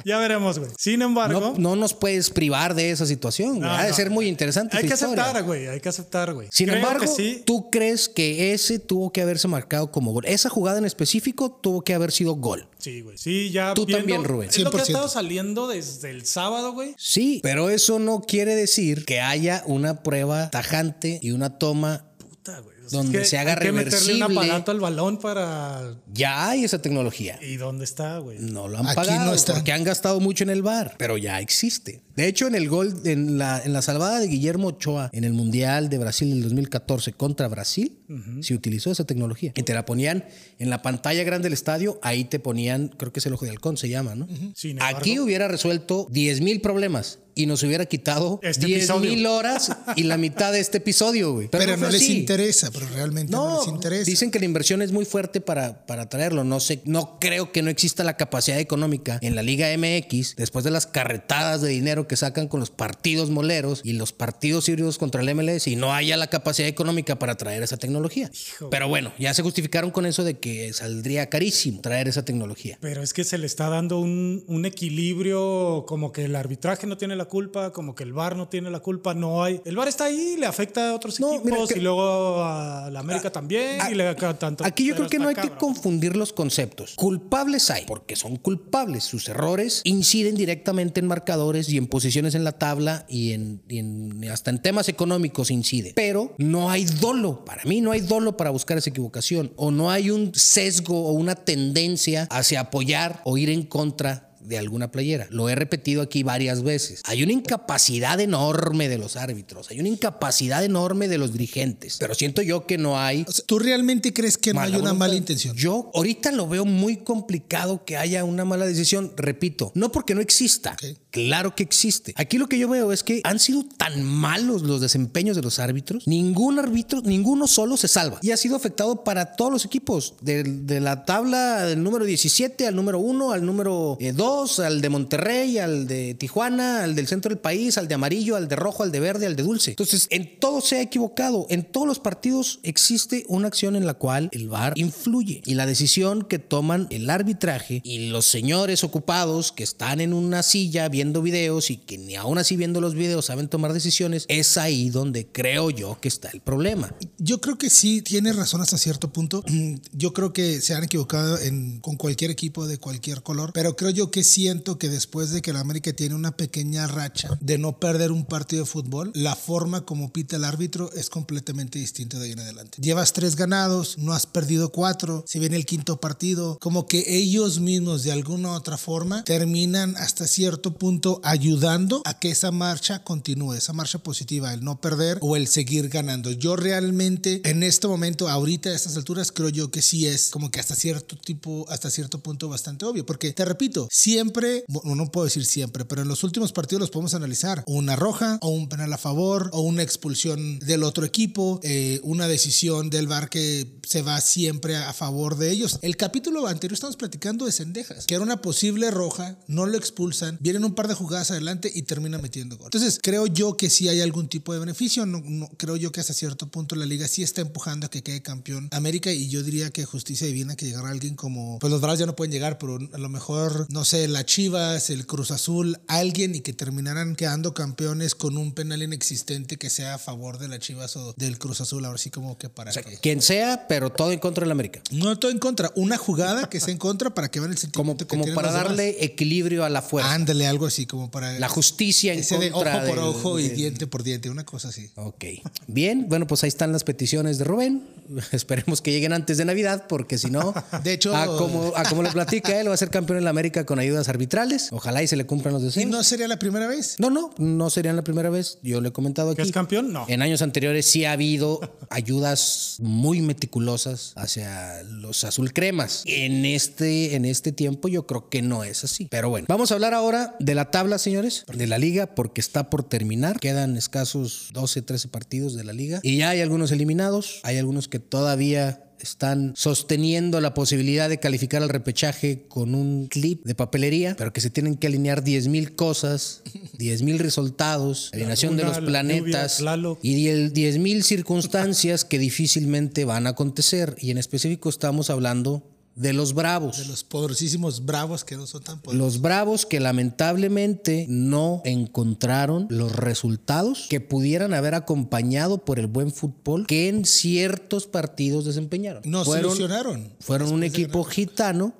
C: Ya veremos, güey. Sin embargo...
A: No, no nos puedes privar de esa situación.
C: No,
A: ha de ser muy interesante.
C: Hay que
A: historia.
C: aceptar, güey. Hay que aceptar, güey.
A: Sin
C: Creo
A: embargo,
C: sí.
A: tú crees que ese tuvo que haberse marcado como gol. Esa jugada en específico tuvo que haber sido gol.
C: Sí, güey. Sí, ya.
A: Tú también, Rubén.
C: Es lo que ha
D: 100%.
C: estado saliendo desde el sábado, güey.
A: Sí, pero eso no quiere decir que haya una prueba tajante y una toma.
C: Puta, güey.
A: Donde
C: que
A: se haga
C: hay que meterle un aparato al balón para.
A: Ya hay esa tecnología.
C: ¿Y dónde está, güey?
A: No lo han
D: Aquí
A: pagado
D: no está.
A: porque han gastado mucho en el bar, pero ya existe. De hecho, en el gol, en la, en la salvada de Guillermo Ochoa en el Mundial de Brasil del 2014 contra Brasil, se utilizó esa tecnología. Y te la ponían en la pantalla grande del estadio, ahí te ponían, creo que es el ojo de halcón, se llama, ¿no?
C: Sin embargo-
A: Aquí hubiera resuelto 10 mil problemas y nos hubiera quitado
C: Este
A: 10 mil horas y la mitad de este episodio, güey.
D: Pero, no les interesa, pero realmente no, les interesa.
A: Dicen que la inversión es muy fuerte para, para traerlo. No sé, no creo que no exista la capacidad económica en la Liga MX después de las carretadas de dinero que sacan con los partidos moleros y los partidos híbridos contra el MLS y no haya la capacidad económica para traer esa tecnología. Pero bueno, ya se justificaron con eso de que saldría carísimo traer esa tecnología.
C: Pero es que se le está dando un, un equilibrio, como que el arbitraje no tiene la culpa, como que el VAR no tiene la culpa, no hay. El VAR está ahí, le afecta a otros
A: No,
C: equipos
A: que-
C: y luego a la América también
A: a-
C: y le tanto.
A: Aquí yo creo que no hay que confundir los conceptos. Culpables hay, porque son culpables. Sus errores inciden directamente en marcadores y en posiciones en la tabla y, en, y en- hasta en temas económicos incide. Pero no hay dolo. Para mí no hay dolo para buscar esa equivocación. O no hay un sesgo o una tendencia hacia apoyar o ir en contra de alguna playera. Lo he repetido aquí varias veces. Hay una incapacidad enorme de los árbitros, hay una incapacidad enorme de los dirigentes, pero siento yo que no hay
D: O sea, ¿Tú realmente crees que no hay una mala intención?
A: Yo ahorita lo veo muy complicado que haya una mala decisión. Repito, no porque no exista. Claro que existe. Aquí lo que yo veo es que han sido tan malos los desempeños de los árbitros. Ningún árbitro, ninguno solo se salva. Y ha sido afectado para todos los equipos. De, la tabla del número 17 al número 1, al número 2, al de Monterrey, al de Tijuana, al del centro del país, al de amarillo, al de rojo, al de verde, al de dulce. Entonces, en todo se ha equivocado. En todos los partidos existe una acción en la cual el VAR influye. Y la decisión que toman el arbitraje y los señores ocupados que están en una silla viendo videos y que ni aún así viendo los videos saben tomar decisiones, es ahí donde creo yo que está el problema.
D: Yo creo que sí tienes razón hasta cierto punto. Yo creo que se han equivocado en, con cualquier equipo de cualquier color, pero creo yo que siento que después de que la América tiene una pequeña racha de no perder un partido de fútbol, la forma como pita el árbitro es completamente distinta de ahí en adelante. Llevas tres ganados, no has perdido cuatro, si viene el quinto partido, como que ellos mismos de alguna u otra forma terminan hasta cierto punto ayudando a que esa marcha continúe, esa marcha positiva, el no perder o el seguir ganando. Yo realmente en este momento, ahorita a estas alturas, creo yo que sí es como que hasta cierto tipo, hasta cierto punto bastante obvio, porque te repito, siempre, bueno, no puedo decir siempre, pero en los últimos partidos los podemos analizar, una roja o un penal a favor o una expulsión del otro equipo, eh, una decisión del VAR que se va siempre a favor de ellos. El capítulo anterior estamos platicando de Cendejas, que era una posible roja, no lo expulsan, viene un par de jugadas adelante y termina metiendo gol. Entonces, creo yo que sí hay algún tipo de beneficio. No, no- creo yo que hasta cierto punto la liga sí está empujando a que quede campeón América y yo diría que justicia divina que llegara alguien como, pues los Bravos ya no pueden llegar, pero a lo mejor, no sé, la Chivas, el Cruz Azul, alguien y que terminaran quedando campeones con un penal inexistente que sea a favor de la Chivas o del Cruz Azul. Ahora sí como que para
A: O sea,
D: que...
A: quien sea, pero todo en contra del América.
D: No todo en contra, una jugada que sea en contra para que vean el
A: Como,
D: sentimiento que
A: como
D: tienen
A: para
D: demás.
A: darle equilibrio a la fuerza.
D: Ándale, algo así como para...
A: la justicia en
D: Ese de ojo
A: contra
D: por
A: del-
D: ojo y
A: del-
D: diente por diente, una cosa así.
A: Ok. Bien, bueno, pues ahí están las peticiones de Rubén. Esperemos que lleguen antes de Navidad, porque si no,
D: De hecho-
A: a como, a como le platica él, va a ser campeón en la América con ayudas arbitrales. Ojalá y se le cumplan los
D: ¿Y
A: deseos.
D: no sería la primera vez?
A: No, no, no serían la primera vez. Yo le he comentado aquí.
C: ¿Que es campeón? No.
A: En años anteriores sí ha habido ayudas muy meticulosas hacia los azul cremas. En este, en este tiempo yo creo que no es así. Pero bueno, vamos a hablar ahora de la tabla, señores, de la liga, porque está por terminar. Quedan escasos 12, 13 partidos de la liga. Y ya hay algunos eliminados. Hay algunos que todavía están sosteniendo la posibilidad de calificar al repechaje con un clip de papelería, pero que se tienen que alinear 10 mil cosas, 10 mil resultados, alineación de los
C: la
A: planetas
C: lluvia,
A: y 10 mil circunstancias que difícilmente van a acontecer. Y en específico estamos hablando de los bravos.
D: De los poderosísimos bravos que no son tan poderosos.
A: Los bravos que lamentablemente no encontraron los resultados que pudieran haber acompañado por el buen fútbol que en ciertos partidos desempeñaron.
D: No se ilusionaron.
A: Fueron un equipo gitano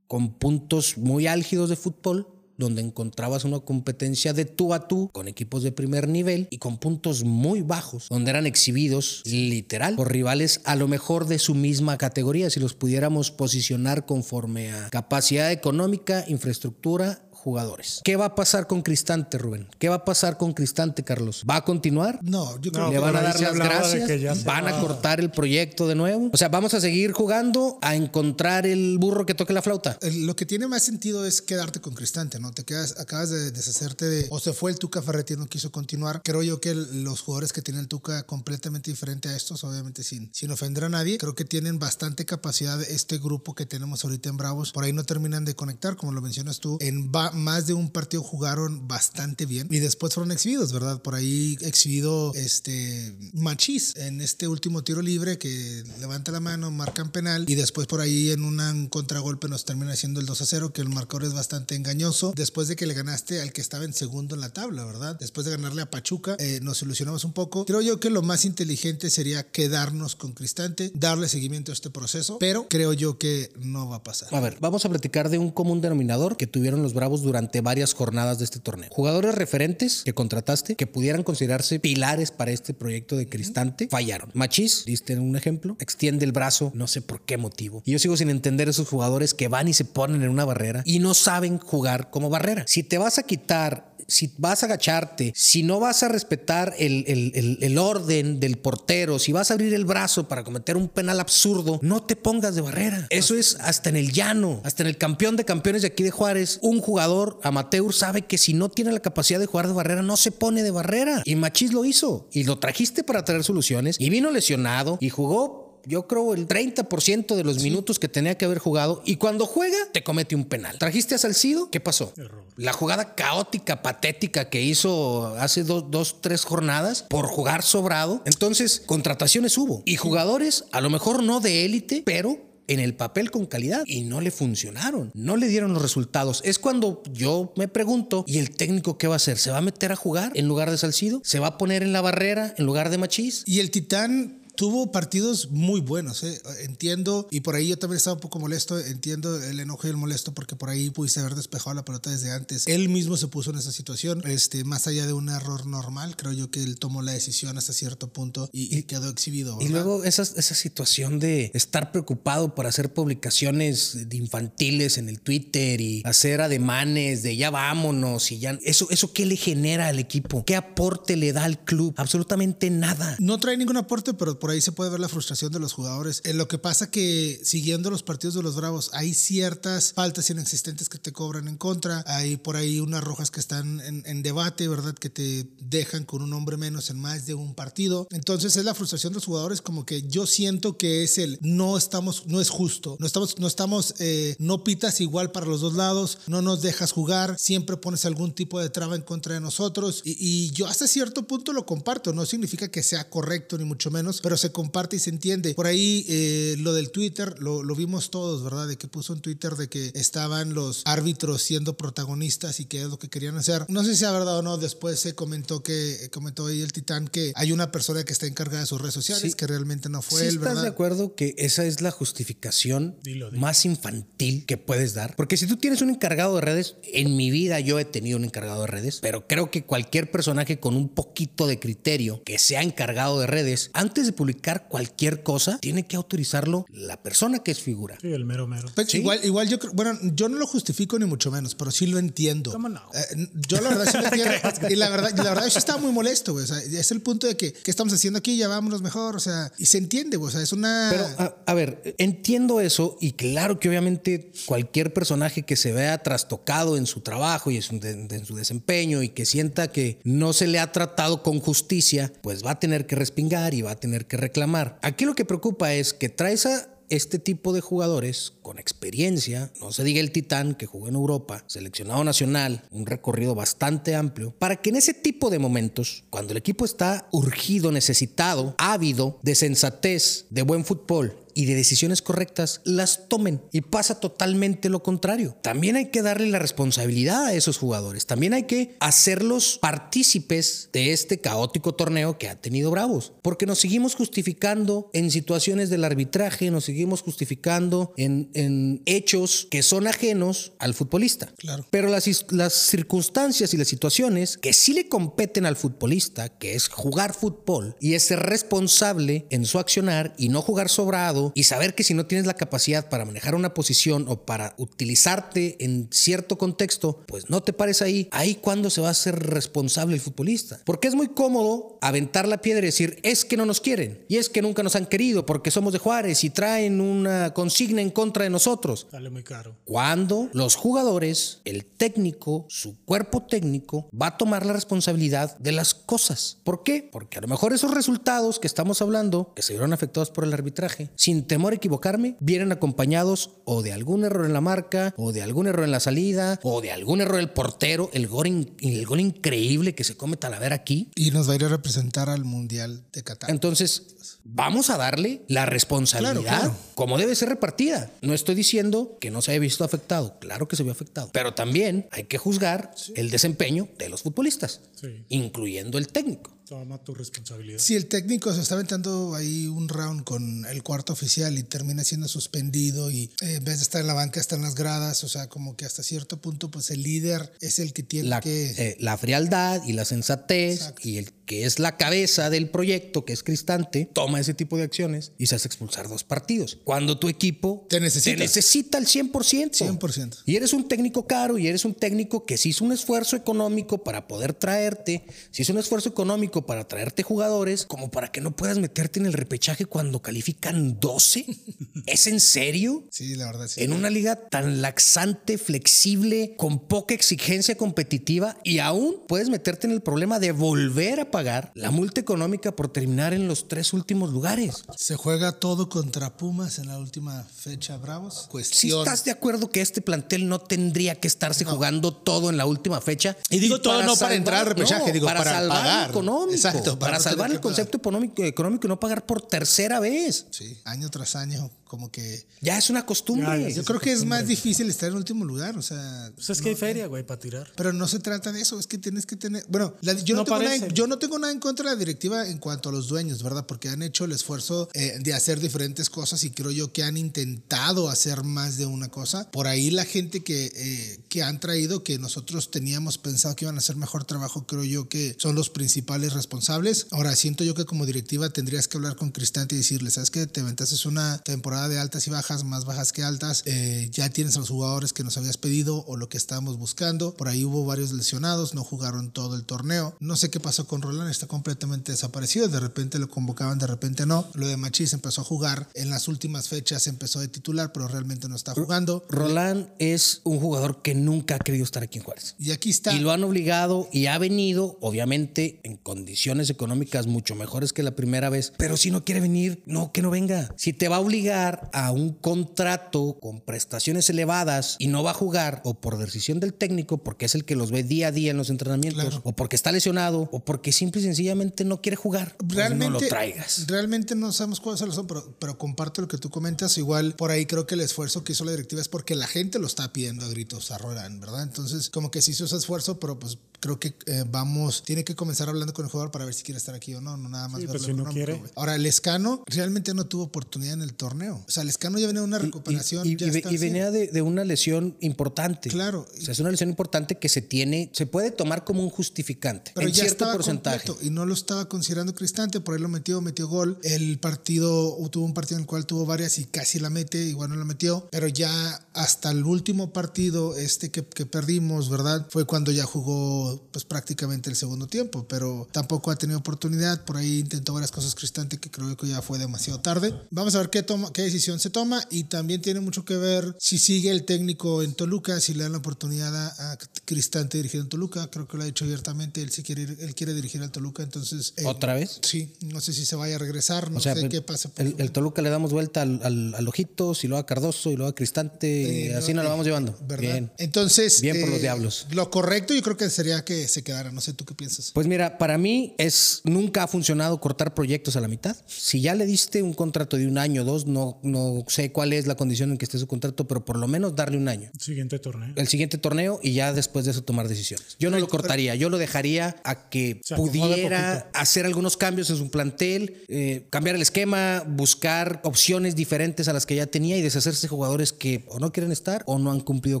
A: con puntos muy álgidos de fútbol, donde encontrabas una competencia de tú a tú con equipos de primer nivel y con puntos muy bajos, donde eran exhibidos literal por rivales a lo mejor de su misma categoría, si los pudiéramos posicionar conforme a capacidad económica, infraestructura, jugadores. ¿Qué va a pasar con Cristante, Rubén? ¿Qué va a pasar con Cristante, Carlos? ¿Va a continuar?
D: No, yo creo
C: No,
A: ¿Le
D: que
A: van a dar las gracias? ¿Van a cortar el proyecto de nuevo? O sea, vamos a seguir jugando a encontrar el burro que toque la flauta.
D: lo que tiene más sentido es quedarte con Cristante, ¿no? Te quedas, acabas de deshacerte de. O se fue el Tuca Ferretti y no quiso continuar. Creo yo que los jugadores que tiene el Tuca completamente diferente a estos, obviamente sin, sin ofender a nadie, creo que tienen bastante capacidad este grupo que tenemos ahorita en Bravos. Por ahí no terminan de conectar, como lo mencionas tú. En va- más de un partido jugaron bastante bien y después fueron exhibidos, ¿verdad? Por ahí exhibido este Machís en este último tiro libre que levanta la mano, marcan penal y después por ahí en un contragolpe nos termina haciendo el 2 a 0, que el marcador es bastante engañoso. Después de que le ganaste al que estaba en segundo en la tabla, ¿verdad? Después de ganarle a Pachuca, eh, nos ilusionamos un poco. Creo yo que lo más inteligente sería quedarnos con Cristante, darle seguimiento a este proceso, pero creo yo que no va a pasar.
A: A ver, vamos a platicar de un común denominador que tuvieron los Bravos durante varias jornadas de este torneo. Jugadores referentes que contrataste que pudieran considerarse pilares para este proyecto de Cristante fallaron. Machís, diste un ejemplo, extiende el brazo, no sé por qué motivo. Y yo sigo sin entender esos jugadores que van y se ponen en una barrera y no saben jugar como barrera. Si te vas a quitar si vas a agacharte, si no vas a respetar el, el- el- el orden del portero, si vas a abrir el brazo para cometer un penal absurdo, no te pongas de barrera. Eso es hasta en el llano, hasta en el campeón de campeones de aquí de Juárez. Un jugador amateur sabe que si no tiene la capacidad de jugar de barrera, no se pone de barrera. Y Machís lo hizo. Y lo trajiste para traer soluciones. Y vino lesionado y jugó yo creo el 30% de los minutos que tenía que haber jugado y cuando juega te comete un penal. Trajiste a Salcido, ¿qué pasó? La jugada caótica, patética que hizo hace dos, dos, tres jornadas por jugar sobrado. Entonces, contrataciones hubo y jugadores, a lo mejor no de élite, pero en el papel con calidad y no le funcionaron, no le dieron los resultados. Es cuando yo me pregunto, ¿y el técnico qué va a hacer? ¿Se va a meter a jugar en lugar de Salcido? ¿Se va a poner en la barrera en lugar de Machís?
D: Y el Titán tuvo partidos muy buenos, ¿eh? entiendo, y por ahí yo también estaba un poco molesto, entiendo el enojo y el molesto porque por ahí pudiste haber despejado la pelota desde antes. Él mismo se puso en esa situación, este, más allá de un error normal, creo yo que él tomó la decisión hasta cierto punto y, y quedó exhibido.
A: Y luego esa, esa situación de estar preocupado por hacer publicaciones de infantiles en el Twitter y hacer ademanes de ya vámonos y ya... ¿Eso, ¿Eso qué le genera al equipo? ¿Qué aporte le da al club? Absolutamente nada.
D: No trae ningún aporte, pero por ahí se puede ver la frustración de los jugadores. En lo que pasa que siguiendo los partidos de los Bravos hay ciertas faltas inexistentes que te cobran en contra, hay por ahí unas rojas que están en, en debate, ¿verdad? Que te dejan con un hombre menos en más de un partido. Entonces es la frustración de los jugadores como que yo siento que es el no estamos, no es justo, no estamos, no estamos, eh, no pitas igual para los dos lados, no nos dejas jugar, siempre pones algún tipo de traba en contra de nosotros y, y yo hasta cierto punto lo comparto, no significa que sea correcto ni mucho menos, pero se comparte y se entiende. Por ahí eh, lo del Twitter lo, lo vimos todos, ¿verdad? De que puso en Twitter de que estaban los árbitros siendo protagonistas y que es lo que querían hacer. No sé si sea verdad o no, después se comentó que comentó ahí el titán que hay una persona que está encargada de sus redes sociales,
A: Sí.
D: que realmente no fue
A: ¿Sí
D: él,
A: estás
D: ¿verdad?
A: de acuerdo que esa es la justificación
C: Dilo, dilo.
A: más infantil que puedes dar? Porque si tú tienes un encargado de redes, en mi vida yo he tenido un encargado de redes, pero creo que cualquier personaje con un poquito de criterio que sea encargado de redes, antes de publicar cualquier cosa, tiene que autorizarlo la persona que es figura.
C: Sí, el mero mero.
D: Pues igual, igual yo creo, bueno, yo no lo justifico ni mucho menos, pero sí lo entiendo.
C: ¿Cómo no?
D: Eh, yo la verdad sí lo entiendo. y la verdad, y la verdad yo sí estaba muy molesto, güey. O sea, es el punto de que, ¿qué estamos haciendo aquí? Ya vámonos mejor. O sea, y se entiende, güey. O sea, es una.
A: Pero, a, a ver, entiendo eso y claro que obviamente cualquier personaje que se vea trastocado en su trabajo y en su, de- en su desempeño y que sienta que no se le ha tratado con justicia, pues va a tener que respingar y va a tener que reclamar. Aquí lo que preocupa es que traes a este tipo de jugadores con experiencia, no se diga el titán que jugó en Europa, seleccionado nacional, un recorrido bastante amplio, para que en ese tipo de momentos, cuando el equipo está urgido, necesitado, ávido de sensatez, de buen fútbol y de decisiones correctas, las tomen. Y pasa totalmente lo contrario. También hay que darle la responsabilidad a esos jugadores. También hay que hacerlos partícipes de este caótico torneo que ha tenido Bravos. Porque nos seguimos justificando en situaciones del arbitraje, nos seguimos justificando en, en hechos que son ajenos al futbolista.
D: Claro.
A: Pero las, las circunstancias y las situaciones que sí le competen al futbolista, que es jugar fútbol y es ser responsable en su accionar y no jugar sobrado y saber que si no tienes la capacidad para manejar una posición o para utilizarte en cierto contexto, pues no te pares ahí. Ahí cuando se va a ser responsable el futbolista. Porque es muy cómodo aventar la piedra y decir, es que no nos quieren y es que nunca nos han querido porque somos de Juárez y traen una consigna en contra de nosotros.
C: Sale muy caro.
A: Cuando los jugadores, el técnico, su cuerpo técnico va a tomar la responsabilidad de las cosas. ¿Por qué? Porque a lo mejor esos resultados que estamos hablando, que se vieron afectados por el arbitraje, sin temor a equivocarme, vienen acompañados o de algún error en la marca, o de algún error en la salida, o de algún error del portero, el gol, in- el gol increíble que se come Talavera aquí.
D: Y nos va a ir a representar al Mundial de Qatar.
A: Entonces, vamos a darle la responsabilidad
D: Claro, claro.
A: como debe ser repartida. No estoy diciendo que no se haya visto afectado, claro que se vio afectado, pero también hay que juzgar el desempeño de los futbolistas,
C: Sí.
A: incluyendo el técnico.
C: Toma tu responsabilidad.
D: Si el técnico se está aventando ahí un round con el cuarto oficial y termina siendo suspendido y eh, en vez de estar en la banca está en las gradas, o sea, como que hasta cierto punto pues el líder es el que tiene
A: La,
D: que...
A: eh, la frialdad y la sensatez
D: Exacto.
A: y el que es la cabeza del proyecto, que es Cristante, toma ese tipo de acciones y se hace expulsar dos partidos. Cuando tu equipo
D: Te necesita.
A: necesita al 100%.
D: 100%.
A: Y eres un técnico caro y eres un técnico que se hizo un esfuerzo económico para poder traerte, se hizo un esfuerzo económico para traerte jugadores, como para que no puedas meterte en el repechaje cuando califican 12. ¿Es en serio?
D: Sí, la verdad sí.
A: En una liga tan laxante, flexible, con poca exigencia competitiva y aún puedes meterte en el problema de volver a pagar la multa económica por terminar en los tres últimos lugares.
D: Se juega todo contra Pumas en la última fecha, Bravos.
A: Si
D: Cuestión.
A: estás de acuerdo que este plantel no tendría que estarse jugando todo en la última fecha.
D: Y digo todo no para entrar al repechaje, digo,
A: para,
D: para
A: salvar
D: pagar.
A: económico.
D: Exacto,
A: para,
D: para no
A: salvar el concepto económico, económico y no pagar por tercera vez.
D: Sí, año tras año, como que...
A: Ya es una costumbre.
C: Ya, ya,
D: Yo creo que es más difícil estar en último lugar, o sea...
C: Pues es que hay feria, güey, para tirar.
D: Pero no se trata de eso, es que tienes que tener. Bueno, la- yo, no
C: No
D: tengo nada, yo no tengo nada en contra de la directiva en cuanto a los dueños, ¿verdad? Porque han hecho el esfuerzo eh, de hacer diferentes cosas y creo yo que han intentado hacer más de una cosa. Por ahí la gente que, eh, que han traído, que nosotros teníamos pensado que iban a hacer mejor trabajo, creo yo que son los principales responsables. Ahora, siento yo que como directiva tendrías que hablar con Cristante y decirle, ¿sabes qué? Te aventaste una temporada temporada de altas y bajas, más bajas que altas. Eh, ya tienes a los jugadores que nos habías pedido o lo que estábamos buscando. Por ahí hubo varios lesionados, no jugaron todo el torneo. No sé qué pasó con Roland, está completamente desaparecido. De repente lo convocaban, de repente no. Lo de Machís empezó a jugar. En las últimas fechas empezó de titular, pero realmente no está jugando.
A: Roland es un jugador que nunca ha querido estar aquí en Juárez.
D: Y aquí está.
A: Y lo han obligado y ha venido, obviamente, en condiciones económicas mucho mejores que la primera vez. Pero si no quiere venir, no, que no venga. Si te va a obligar a un contrato con prestaciones elevadas y no va a jugar, o por decisión del técnico, porque es el que los ve día a día en los entrenamientos, o porque está lesionado, o porque simple y sencillamente no quiere jugar, pues
D: realmente,
A: no lo traigas.
D: Realmente no sabemos cuál es la razón, pero, pero comparto lo que tú comentas. Igual por ahí creo que el esfuerzo que hizo la directiva es porque la gente lo está pidiendo a gritos a Roland, ¿verdad? Entonces, como que sí hizo ese esfuerzo, pero pues creo que eh, vamos, tiene que comenzar hablando con el jugador para ver si quiere estar aquí o no, no nada más
C: Sí,
D: verlo
C: pues, si no quiere.
D: Ahora, el Escano realmente no tuvo oportunidad en el torneo. O sea, el Escano ya venía de una recuperación.
A: Y, y-
D: ya
A: y ve-
D: está
A: y
D: al cien.
A: venía de, de una lesión importante.
D: Claro.
A: O sea, es una lesión importante que se tiene, se puede tomar como un justificante
D: Pero
A: en
D: ya
A: cierto
D: estaba
A: porcentaje.
D: completo y no lo estaba considerando Cristante, por ahí lo metió, metió gol. El partido, tuvo un partido en el cual tuvo varias y casi la mete, igual no la metió, pero ya hasta el último partido este que, que perdimos, ¿verdad? Fue cuando ya jugó pues prácticamente el segundo tiempo, pero tampoco ha tenido oportunidad, por ahí intentó varias cosas Cristante que creo que ya fue demasiado tarde. Vamos a ver qué, toma, qué decisión se toma y también tiene mucho que ver si sigue el técnico en Toluca, si le dan la oportunidad a, a Cristante dirigir en Toluca, creo que lo ha dicho abiertamente, él sí quiere ir- él quiere dirigir al Toluca, entonces eh,
A: ¿Otra vez?
D: Sí, no sé si se vaya a regresar, no
A: O sea,
D: sé
A: pues,
D: qué pasa. por
A: el, el Toluca le damos vuelta al, al, al Ojitos y luego a Cardoso y luego a Cristante.
D: Eh,
A: así
D: no,
A: nos lo
D: eh,
A: vamos llevando.
D: ¿verdad?
A: Bien.
D: Entonces,
A: Bien por los diablos.
D: Lo correcto yo creo que sería que se quedara, no sé tú qué piensas.
A: Pues mira, para mí es nunca ha funcionado cortar proyectos a la mitad. Si ya le diste un contrato de un año o dos, no, no sé cuál es la condición en que esté su contrato, pero por lo menos darle un año.
C: Siguiente torneo.
A: El siguiente torneo y ya después de eso tomar decisiones. Yo no lo cortaría, yo lo dejaría a que
C: sea,
A: pudiera hacer algunos cambios en su plantel, eh, cambiar el esquema, buscar opciones diferentes a las que ya tenía y deshacerse de jugadores que o no quieren estar o no han cumplido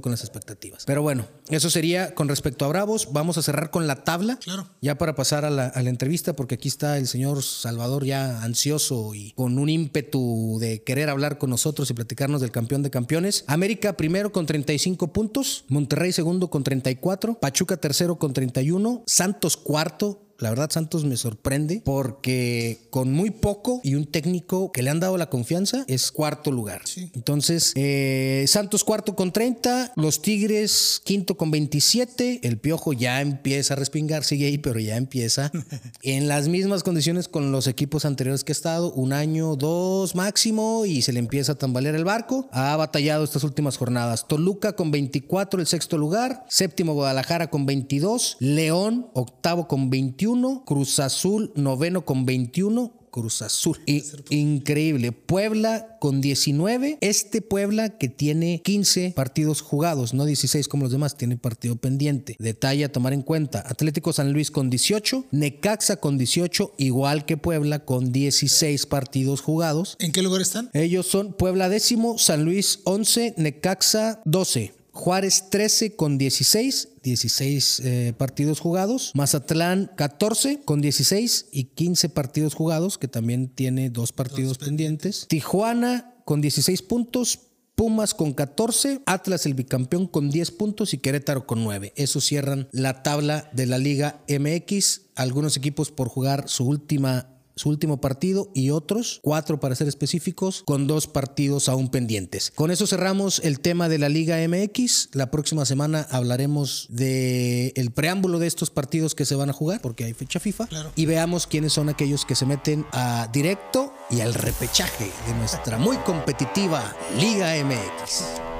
A: con las expectativas. Pero bueno, eso sería con respecto a Bravos. Vamos a cerrar con la tabla.
D: Claro.
A: Ya para pasar a la, a la entrevista, porque aquí está el señor Salvador ya ansioso y con un ímpetu de querer hablar con nosotros y platicarnos del campeón de campeones. América primero con 35 puntos, Monterrey segundo con 34, Pachuca tercero con 31, Santos cuarto. La verdad, Santos me sorprende porque con muy poco y un técnico que le han dado la confianza es cuarto lugar.
D: Sí.
A: Entonces, eh, Santos cuarto con 30, los Tigres quinto con 27, el Piojo ya empieza a respingar, sigue ahí, pero ya empieza en las mismas condiciones con los equipos anteriores que ha estado, un año, dos máximo, y se le empieza a tambalear el barco. Ha batallado estas últimas jornadas. Toluca con 24, el sexto lugar, séptimo Guadalajara con 22, León octavo con 21, Cruz Azul noveno con 21. Cruz Azul. Increíble. Puebla con 19. Este Puebla que tiene 15 partidos jugados, no 16 como los demás, tiene partido pendiente. Detalle a tomar en cuenta. Atlético San Luis con 18. Necaxa con 18, igual que Puebla con 16 partidos jugados.
D: ¿En qué lugar están?
A: Ellos son Puebla décimo, San Luis 11, Necaxa 12. Juárez 13 con 16, 16 eh, partidos jugados. Mazatlán 14 con 16 y 15 partidos jugados, que también tiene dos partidos pendientes. Tijuana con 16 puntos. Pumas con 14, Atlas el bicampeón con 10 puntos y Querétaro con 9. Eso cierran la tabla de la Liga MX. Algunos equipos por jugar su última su último partido y otros, cuatro para ser específicos, con dos partidos aún pendientes. Con eso cerramos el tema de la Liga MX. La próxima semana hablaremos de el preámbulo de estos partidos que se van a jugar, porque hay fecha FIFA,
D: Claro.
A: y veamos quiénes son aquellos que se meten a directo y al repechaje de nuestra muy competitiva Liga MX.